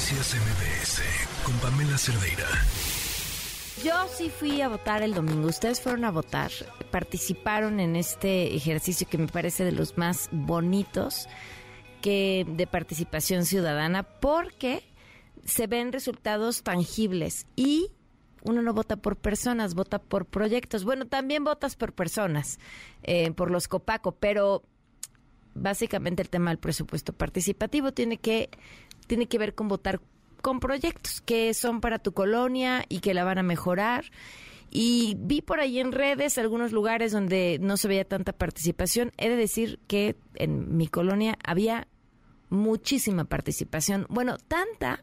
Noticias MBS con Pamela Cerdeira. Yo sí fui a votar el domingo. Ustedes fueron a votar, participaron en este ejercicio que me parece de los más bonitos que de participación ciudadana porque se ven resultados tangibles y uno no vota por personas, vota por proyectos. Bueno, también votas por personas, eh, por los Copaco, pero básicamente el tema del presupuesto participativo tiene que, tiene que ver con votar con proyectos que son para tu colonia y que la van a mejorar. Y vi por ahí en redes algunos lugares donde no se veía tanta participación. He de decir que en mi colonia había muchísima participación. Bueno, tanta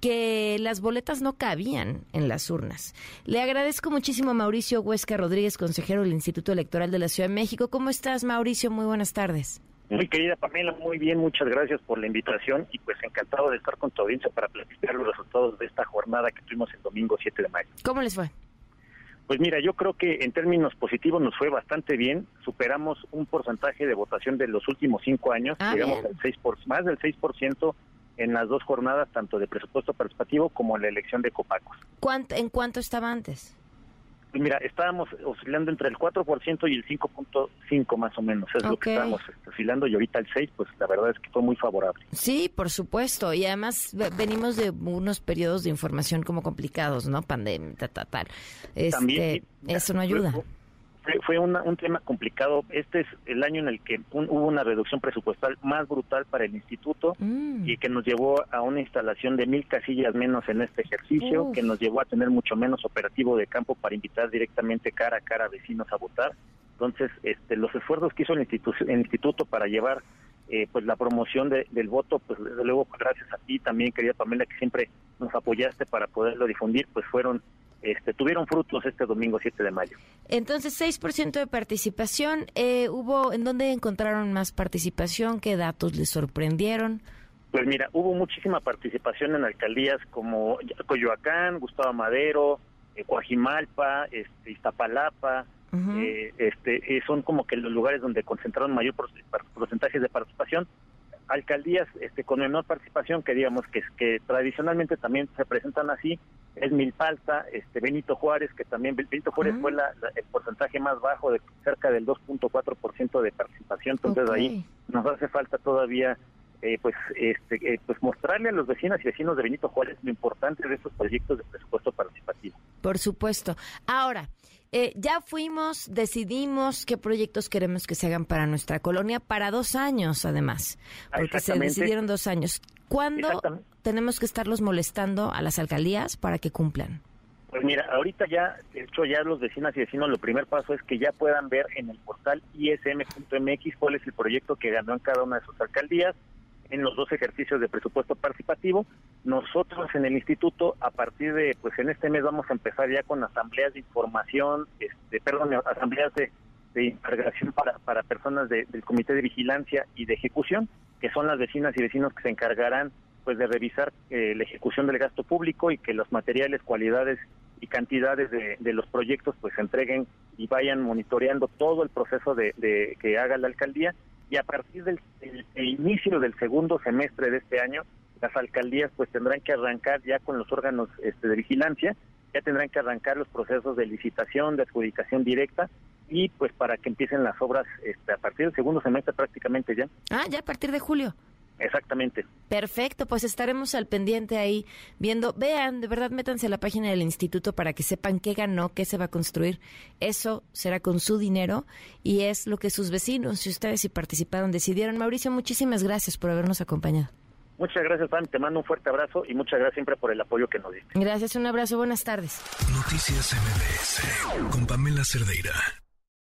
que las boletas no cabían en las urnas. Le agradezco muchísimo a Mauricio Huesca Rodríguez, consejero del Instituto Electoral de la Ciudad de México. ¿Cómo estás, Mauricio? Muy buenas tardes. Muy querida Pamela, muy bien, muchas gracias por la invitación y pues encantado de estar con tu audiencia para platicar los resultados de esta jornada que tuvimos el domingo 7 de mayo. ¿Cómo les fue? Pues mira, yo creo que en términos positivos nos fue bastante bien. Superamos un porcentaje de votación de los últimos cinco años, Ah, llegamos bien. al 6 por, más del 6% en las dos jornadas, tanto de presupuesto participativo como en la elección de Copacos. ¿Cuánto, ¿En cuánto estaba antes? Pues mira, estábamos oscilando entre el 4% y el 5.5 más o menos, es lo que estábamos este, oscilando y ahorita el 6, pues la verdad es que fue muy favorable. Sí, por supuesto. Y además ve- venimos de unos periodos de información como complicados, ¿no? Pandemia, ta, ta, tal. Este, También, eso no ayuda. Fue, fue una- un tema complicado. Este es el año en el que un- hubo una reducción presupuestal más brutal para el instituto Mm. y que nos llevó a una instalación de mil casillas menos en este ejercicio, Uf. que nos llevó a tener mucho menos operativo de campo para invitar directamente cara a cara a vecinos a votar. Entonces, este, los esfuerzos que hizo el, institu- el instituto para llevar eh, pues la promoción de- del voto, pues desde luego pues, gracias a ti también, querida Pamela, que siempre nos apoyaste para poderlo difundir, pues fueron, este, tuvieron frutos este domingo 7 de mayo. Entonces, 6% de participación. Eh, ¿Hubo en dónde encontraron más participación? ¿Qué datos les sorprendieron? Pues mira, hubo muchísima participación en alcaldías como Coyoacán, Gustavo Madero, eh, Coajimalpa, este, Iztapalapa, eh, este, eh, son como que los lugares donde concentraron mayor por- por- porcentajes de participación. Alcaldías este, con menor participación, que digamos que, que tradicionalmente también se presentan así, es Milpalta, este, Benito Juárez, que también Benito Juárez fue la- la- el porcentaje más bajo, de cerca del 2.4% de participación, entonces ahí nos hace falta todavía eh, pues este eh, pues mostrarle a los vecinas y vecinos de Benito Juárez lo importante de estos proyectos de presupuesto participativo. Por supuesto. Ahora, eh, ya fuimos, decidimos qué proyectos queremos que se hagan para nuestra colonia para dos años, además, Ah, porque se decidieron dos años. ¿Cuándo tenemos que estarlos molestando a las alcaldías para que cumplan? Pues mira, ahorita ya, de hecho ya los vecinas y vecinos, lo primer paso es que ya puedan ver en el portal ism.mx cuál es el proyecto que ganó en cada una de sus alcaldías en los dos ejercicios de presupuesto participativo. Nosotros en el instituto, a partir de, pues en este mes vamos a empezar ya con asambleas de información, este, perdón, asambleas de, de integración para, para personas de- del Comité de Vigilancia y de Ejecución, que son las vecinas y vecinos que se encargarán pues de revisar eh, la ejecución del gasto público y que los materiales, cualidades y cantidades de, de los proyectos pues se entreguen y vayan monitoreando todo el proceso de, de que haga la alcaldía y a partir del el- el inicio del segundo semestre de este año las alcaldías pues tendrán que arrancar ya con los órganos este, de vigilancia ya tendrán que arrancar los procesos de licitación de adjudicación directa y pues para que empiecen las obras este, a partir del segundo semestre prácticamente ya Ah, ya a partir de julio. Exactamente Perfecto, pues estaremos al pendiente ahí viendo. Vean, de verdad, métanse a la página del instituto para que sepan qué ganó, qué se va a construir. Eso será con su dinero y es lo que sus vecinos y ustedes si participaron decidieron. Mauricio, muchísimas gracias por habernos acompañado. muchas gracias Pam, te mando un fuerte abrazo y muchas gracias siempre por el apoyo que nos diste Gracias, un abrazo, buenas tardes. Noticias MBS con Pamela Cerdeira.